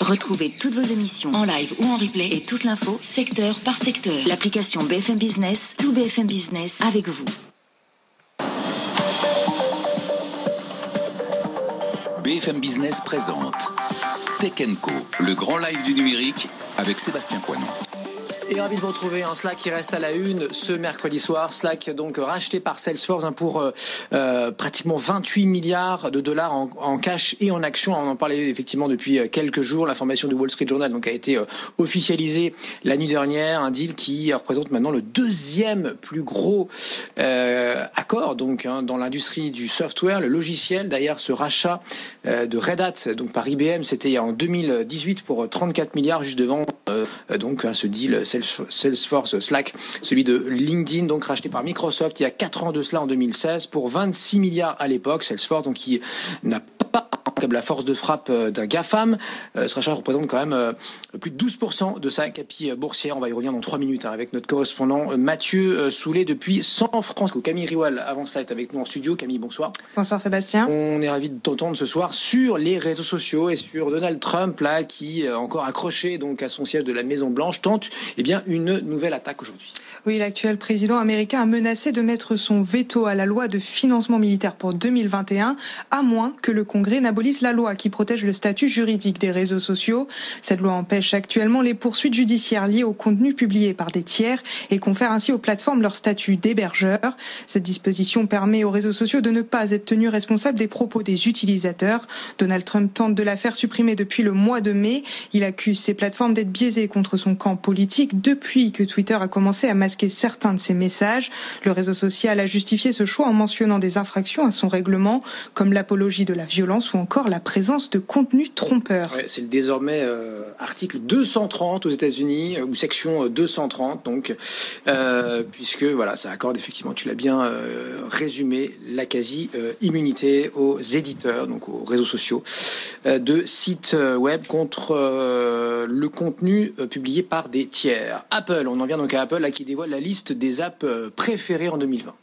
Retrouvez toutes vos émissions en live ou en replay et toute l'info secteur par secteur. L'application BFM Business, tout BFM Business avec vous. BFM Business présente Tech Co, le grand live du numérique avec Sébastien Coinon. Et ravi de vous retrouver un Slack qui reste à la une ce mercredi soir. Slack donc racheté par Salesforce hein, pour euh, euh, pratiquement 28 milliards de dollars en, cash et en actions. On en parlait effectivement depuis euh, quelques jours. L'information du Wall Street Journal donc a été euh, officialisée la nuit dernière. Un deal qui représente maintenant le deuxième plus gros accord donc hein, dans l'industrie du software, le logiciel. D'ailleurs, ce rachat de Red Hat donc par IBM, c'était en 2018 pour 34 milliards juste devant donc hein, ce deal Salesforce Slack, celui de LinkedIn, donc racheté par Microsoft il y a 4 ans de cela en 2016 pour 26 milliards à l'époque. Salesforce, donc qui n'a pas comme la force de frappe euh, d'un GAFAM. Euh, ce rachat représente quand même euh, plus de 12% de sa capille boursière. On va y revenir dans 3 minutes hein, avec notre correspondant Mathieu Soulet depuis San Francisco. Camille Riwal avant ça est avec nous en studio. Camille, bonsoir. Bonsoir Sébastien. On est ravi de t'entendre ce soir sur les réseaux sociaux et sur Donald Trump là qui encore accroché donc à son siège de la Maison Blanche tente eh bien une nouvelle attaque aujourd'hui. Oui, l'actuel président américain a menacé de mettre son veto à la loi de financement militaire pour 2021 à moins que le Congrès n'abolisse la loi qui protège le statut juridique des réseaux sociaux. Cette loi empêche actuellement les poursuites judiciaires liées au contenu publié par des tiers et confère ainsi aux plateformes leur statut d'hébergeur. Cette disposition permet aux réseaux sociaux de ne pas être tenus responsables des propos des utilisateurs. Donald Trump tente de la faire supprimer depuis le mois de mai. Il accuse ces plateformes d'être biaisées contre son camp politique depuis que Twitter a commencé à masquer certains de ses messages. Le réseau social a justifié ce choix en mentionnant des infractions à son règlement comme l'apologie de la violence ou encore la présence de contenu trompeur. Ouais, c'est le désormais euh, article 230 aux États-Unis euh, ou section 230 euh, donc puisque voilà ça accorde effectivement tu l'as bien résumé la quasi immunité aux éditeurs donc aux réseaux sociaux de sites web contre le contenu publié par des tiers. Apple, on en vient donc à Apple là, qui dévoile la liste des apps préférées en 2020.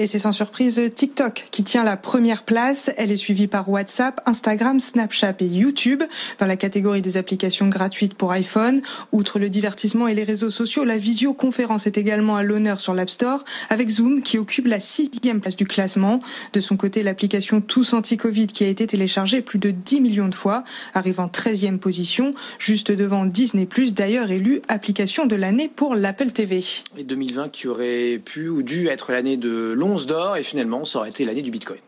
Et c'est sans surprise TikTok qui tient la première place. Elle est suivie par WhatsApp, Instagram, Snapchat et YouTube. Dans la catégorie des applications gratuites pour iPhone, outre le divertissement et les réseaux sociaux, la visioconférence est également à l'honneur sur l'App Store avec Zoom qui occupe la sixième place du classement. De son côté, l'application Tous Anti-Covid qui a été téléchargée plus de 10 millions de fois arrive en 13e position, juste devant Disney+, d'ailleurs élu application de l'année pour l'Apple TV. Et 2020 qui aurait pu ou dû être l'année de l'once d'or et finalement ça aurait été l'année du Bitcoin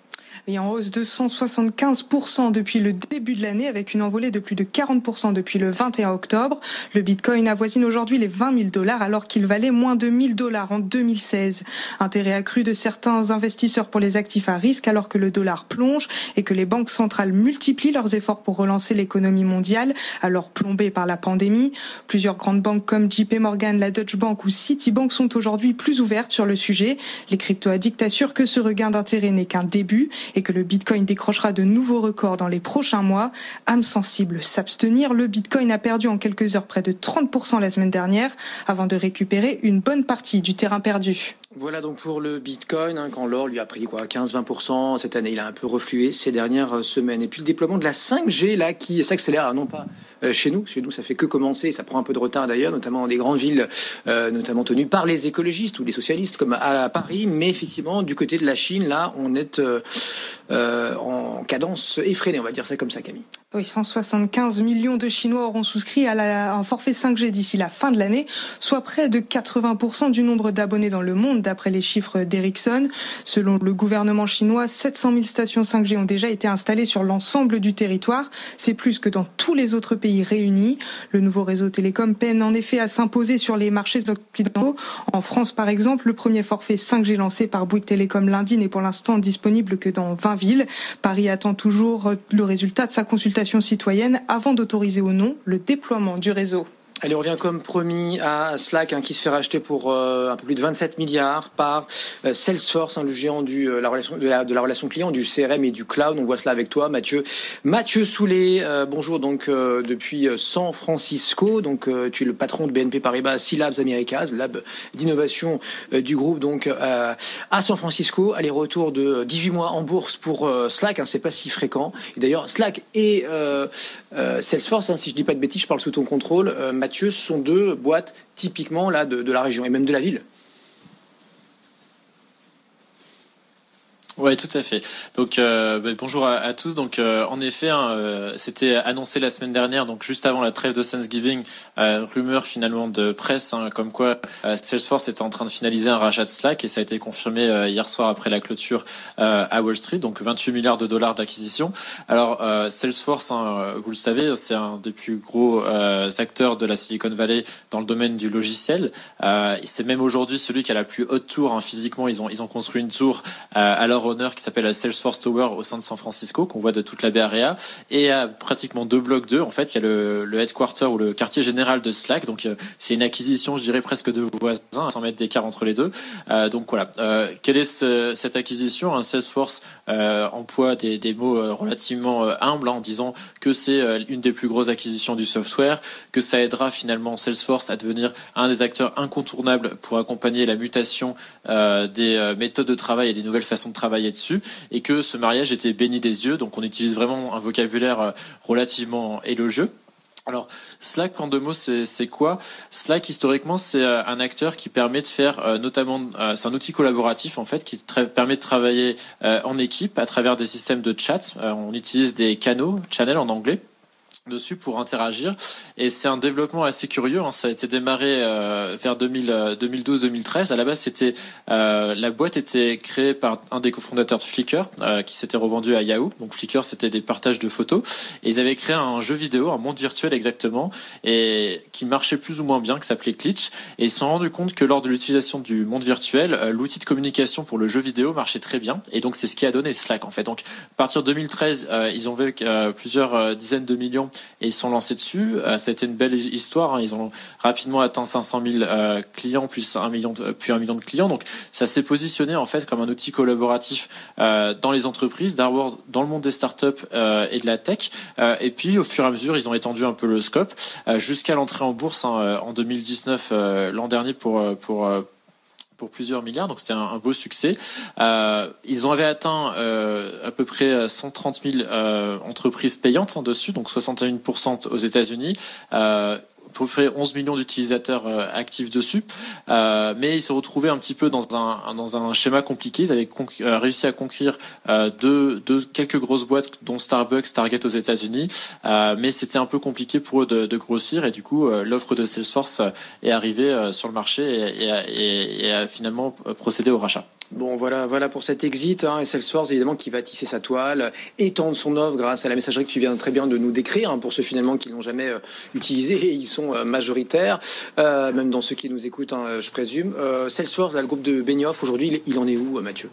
et en hausse de 175% depuis le début de l'année, avec une envolée de plus de 40% depuis le 21 octobre. Le Bitcoin avoisine aujourd'hui les 20 000 dollars, alors qu'il valait moins de 1000 dollars en 2016. Intérêt accru de certains investisseurs pour les actifs à risque, alors que le dollar plonge et que les banques centrales multiplient leurs efforts pour relancer l'économie mondiale, alors plombée par la pandémie. Plusieurs grandes banques comme JP Morgan, la Deutsche Bank ou Citibank sont aujourd'hui plus ouvertes sur le sujet. Les crypto-addicts assurent que ce regain d'intérêt n'est qu'un début et que le Bitcoin décrochera de nouveaux records dans les prochains mois. Âme sensible, s'abstenir. Le Bitcoin a perdu en quelques heures près de 30% la semaine dernière avant de récupérer une bonne partie du terrain perdu. Voilà donc pour le Bitcoin, hein, quand l'or lui a pris quoi 15-20% cette année, il a un peu reflué ces dernières semaines. Et puis le déploiement de la 5G là qui s'accélère, non pas euh, chez nous, chez nous ça fait que commencer, ça prend un peu de retard d'ailleurs, notamment dans des grandes villes, euh, notamment tenues par les écologistes ou les socialistes comme à Paris, mais effectivement du côté de la Chine là, on est euh, euh en cadence effrénée, on va dire ça comme ça, Camille. Oui, 175 millions de Chinois auront souscrit à la, un forfait 5G d'ici la fin de l'année, soit près de 80% du nombre d'abonnés dans le monde, d'après les chiffres d'Ericsson. Selon le gouvernement chinois, 700 000 stations 5G ont déjà été installées sur l'ensemble du territoire. C'est plus que dans tous les autres pays réunis. Le nouveau réseau télécom peine en effet à s'imposer sur les marchés occidentaux. En France, par exemple, le premier forfait 5G lancé par Bouygues Télécom lundi n'est pour l'instant disponible que dans 20 Paris attend toujours le résultat de sa consultation citoyenne avant d'autoriser ou non le déploiement du réseau. Allez, on revient comme promis à Slack hein, qui se fait racheter pour euh, un peu plus de 27 milliards par euh, Salesforce, hein, le géant du, euh, la relation, de, la, relation client, du CRM et du cloud. On voit cela avec toi, Mathieu. Mathieu Soulet, bonjour donc depuis San Francisco. Donc tu es le patron de BNP Paribas C-Labs Americas, le lab d'innovation du groupe donc à San Francisco. Allez, retour de 18 mois en bourse pour Slack, hein, c'est pas si fréquent. D'ailleurs, Slack et Salesforce, hein, si je dis pas de bêtises, je parle sous ton contrôle. Sont deux boîtes typiquement de la région et même de la ville. Oui, tout à fait. Donc euh, bah, bonjour à, tous. Donc euh, en effet, hein, euh, c'était annoncé la semaine dernière, donc juste avant la trêve de Thanksgiving, rumeur finalement de presse, hein, comme quoi Salesforce était en train de finaliser un rachat de Slack et ça a été confirmé hier soir après la clôture à Wall Street. Donc 28 milliards de dollars d'acquisition. Alors Salesforce, hein, vous le savez, c'est un des plus gros acteurs de la Silicon Valley dans le domaine du logiciel. c'est même aujourd'hui celui qui a la plus haute tour. Physiquement, ils ont ils ont construit une tour à honneur qui s'appelle la Salesforce Tower au sein de San Francisco, qu'on voit de toute la Bay. Et à pratiquement deux blocs d'eux, en fait, il y a le, le headquarter ou le quartier général de Slack. Donc, euh, c'est une acquisition, je dirais, presque de voisins, à 100 mètres d'écart entre les deux. Euh, donc, voilà. Euh, quelle est ce, cette acquisition? Un Salesforce euh, emploie des, mots relativement humbles hein, en disant que c'est une des plus grosses acquisitions du software, que ça aidera finalement Salesforce à devenir un des acteurs incontournables pour accompagner la mutation des méthodes de travail et des nouvelles façons de travailler et que ce mariage était béni des yeux. Donc on utilise vraiment un vocabulaire euh, relativement élogieux. Alors, Slack, en deux mots, c'est quoi? Slack, historiquement, c'est euh, un acteur qui permet de faire, euh, notamment, c'est un outil collaboratif, en fait, qui permet de travailler en équipe à travers des systèmes de chat. on utilise des canaux, channel en anglais, dessus pour interagir. Et c'est un développement assez curieux hein. ça a été démarré euh, vers 2012-2013 à la base c'était euh, la boîte était créée par un des cofondateurs de Flickr euh, qui s'était revendu à Yahoo. Donc Flickr c'était des partages de photos. Et ils avaient créé un jeu vidéo un monde virtuel exactement et qui marchait plus ou moins bien qui s'appelait Glitch. Et ils se sont rendus compte que lors de l'utilisation du monde virtuel l'outil de communication pour le jeu vidéo marchait très bien. Et donc c'est ce qui a donné Slack en fait. Donc à partir de 2013 ils ont vu plusieurs dizaines de millions et ils sont lancés dessus. Euh, C'était une belle histoire. Hein. Ils ont rapidement atteint 500 000 euh, clients plus un million de, puis un million de clients. Donc ça s'est positionné en fait comme un outil collaboratif euh, dans les entreprises, d'abord dans le monde des startups et de la tech. et puis au fur et à mesure, ils ont étendu un peu le scope jusqu'à l'entrée en bourse hein, en 2019 l'an dernier pour pour pour plusieurs milliards, donc c'était un, beau succès. Euh, ils ont avait atteint euh, à peu près 130 000 euh, entreprises payantes en dessus, donc 61% aux États-Unis. Peu près 11 millions d'utilisateurs euh, actifs dessus, euh, mais ils se retrouvaient un petit peu dans un dans un schéma compliqué. Ils avaient euh, réussi à conquérir deux, deux quelques grosses boîtes, dont Starbucks, Target aux États-Unis, mais c'était un peu compliqué pour eux de, grossir et du coup l'offre de Salesforce est arrivée sur le marché et, et a finalement procédé au rachat. Bon, voilà, voilà pour cet exit. Hein, et Salesforce, évidemment, qui va tisser sa toile, étendre son offre grâce à la messagerie que tu viens très bien de nous décrire, hein, pour ceux finalement qui l'ont jamais euh, utilisé, et ils sont euh, majoritaires, euh, même dans ceux qui nous écoutent, hein, je présume. Salesforce, là, le groupe de Benioff, aujourd'hui, il en est où, Mathieu?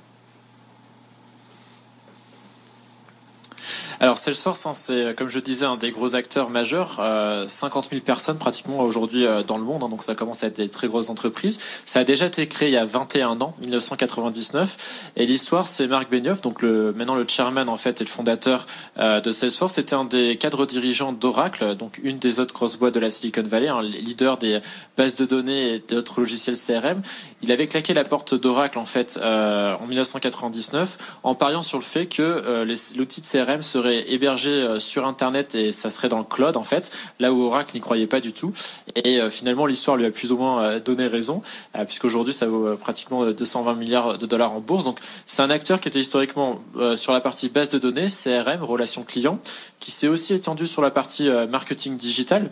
Alors Salesforce, hein, c'est comme je disais un des gros acteurs majeurs, euh, 50 000 personnes pratiquement aujourd'hui euh, dans le monde, hein, donc ça commence à être des très grosses entreprises. Ça a déjà été créé il y a 21 ans, 1999, et l'histoire c'est Marc Benioff, donc le, maintenant le chairman en fait et le fondateur euh, de Salesforce, c'était un des cadres dirigeants d'Oracle, donc une des autres grosses boîtes de la Silicon Valley, un leader des bases de données et d'autres logiciels CRM. Il avait claqué la porte d'Oracle en fait euh, en 1999 en pariant sur le fait que l'outil de CRM serait hébergé euh, sur Internet et ça serait dans le cloud en fait, là où Oracle n'y croyait pas du tout. Et euh, finalement, l'histoire lui a plus ou moins euh, donné raison, puisqu'aujourd'hui ça vaut pratiquement 220 milliards de dollars en bourse. Donc c'est un acteur qui était historiquement sur la partie base de données, CRM, relations clients, qui s'est aussi étendu sur la partie marketing digital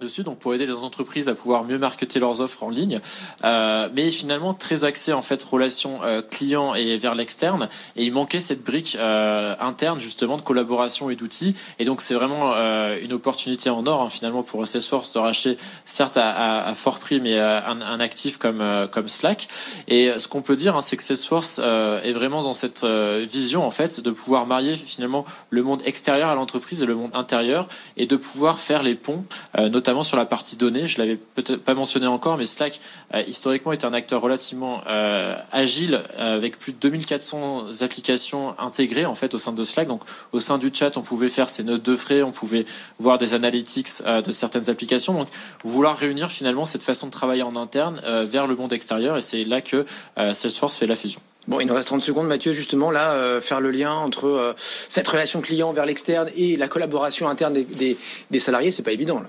dessus, donc pour aider les entreprises à pouvoir mieux marketer leurs offres en ligne, euh, mais finalement très axé en fait relation euh, client et vers l'externe, et il manquait cette brique euh, interne justement de collaboration et d'outils, et donc c'est vraiment euh, une opportunité en or hein, finalement pour Salesforce de racheter certes à, fort prix, mais un, un, actif comme comme Slack, et ce qu'on peut dire, hein, c'est que Salesforce est vraiment dans cette vision en fait de pouvoir marier finalement le monde extérieur à l'entreprise et le monde intérieur, et de pouvoir faire les ponts, notamment notamment sur la partie données. Je l'avais peut-être pas mentionné encore, mais Slack historiquement est un acteur relativement agile avec plus de 2400 applications intégrées en fait au sein de Slack. Donc au sein du chat, on pouvait faire ses notes de frais, on pouvait voir des analytics de certaines applications. Donc vouloir réunir finalement cette façon de travailler en interne vers le monde extérieur, et c'est là que Salesforce fait la fusion. Bon, il nous reste 30 secondes, Mathieu, justement, là, euh, faire le lien entre euh, cette relation client vers l'externe et la collaboration interne des, des, des salariés, c'est pas évident. Là.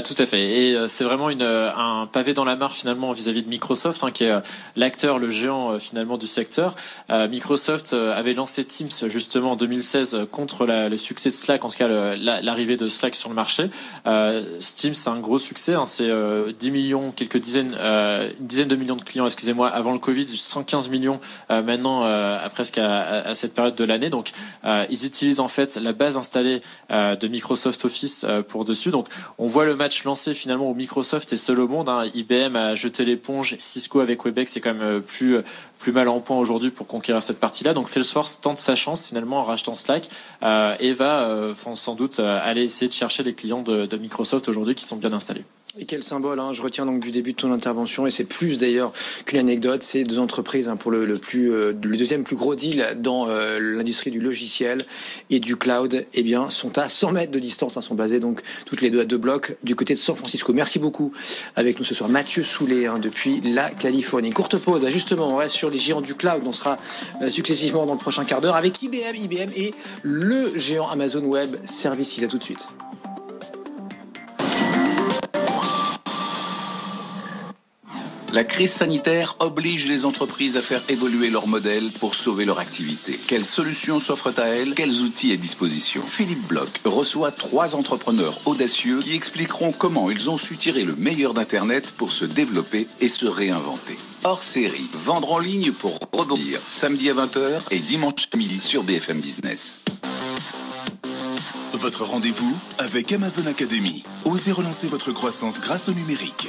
Tout à fait. Et euh, c'est vraiment une, euh, un pavé dans la mare finalement vis-à-vis de Microsoft, hein, qui est l'acteur, le géant finalement du secteur. Microsoft avait lancé Teams justement en 2016 contre le succès de Slack, en tout cas l'arrivée de Slack sur le marché. Teams, c'est un gros succès. Hein, c'est 10 millions, quelques dizaines, une dizaine de millions de clients, excusez-moi, avant le Covid, 115 millions maintenant, à presque à, à, cette période de l'année. Donc, ils utilisent en fait la base installée de Microsoft Office pour dessus. Donc, on voit le match lancé finalement où Microsoft est seul au monde. Hein. IBM a jeté l'éponge. Cisco avec Webex c'est quand même euh, plus euh, plus mal en point aujourd'hui pour conquérir cette partie-là. Donc Salesforce tente sa chance finalement en rachetant Slack et va euh, sans doute aller essayer de chercher les clients de Microsoft aujourd'hui qui sont bien installés. Et quel symbole, hein, je retiens donc du début de ton intervention, et c'est plus d'ailleurs qu'une anecdote, c'est deux entreprises hein, pour le, le plus, euh, le deuxième plus gros deal dans euh, l'industrie du logiciel et du cloud, eh bien, sont à 100 mètres de distance, hein, sont basées donc toutes les deux à deux blocs du côté de San Francisco. Merci beaucoup avec nous ce soir, Mathieu Soulet hein, depuis la Californie. Courte pause, justement, on reste sur les géants du cloud, on sera euh, successivement dans le prochain quart d'heure avec IBM, IBM et le géant Amazon Web Services. À tout de suite. La crise sanitaire oblige les entreprises à faire évoluer leur modèle pour sauver leur activité. Quelles solutions s'offrent à elles? Quels outils à disposition? Philippe Bloch reçoit trois entrepreneurs audacieux qui expliqueront comment ils ont su tirer le meilleur d'Internet pour se développer et se réinventer. Hors série, vendre en ligne pour rebondir, samedi à 20h et dimanche à midi sur BFM Business. Votre rendez-vous avec Amazon Academy. Osez relancer votre croissance grâce au numérique.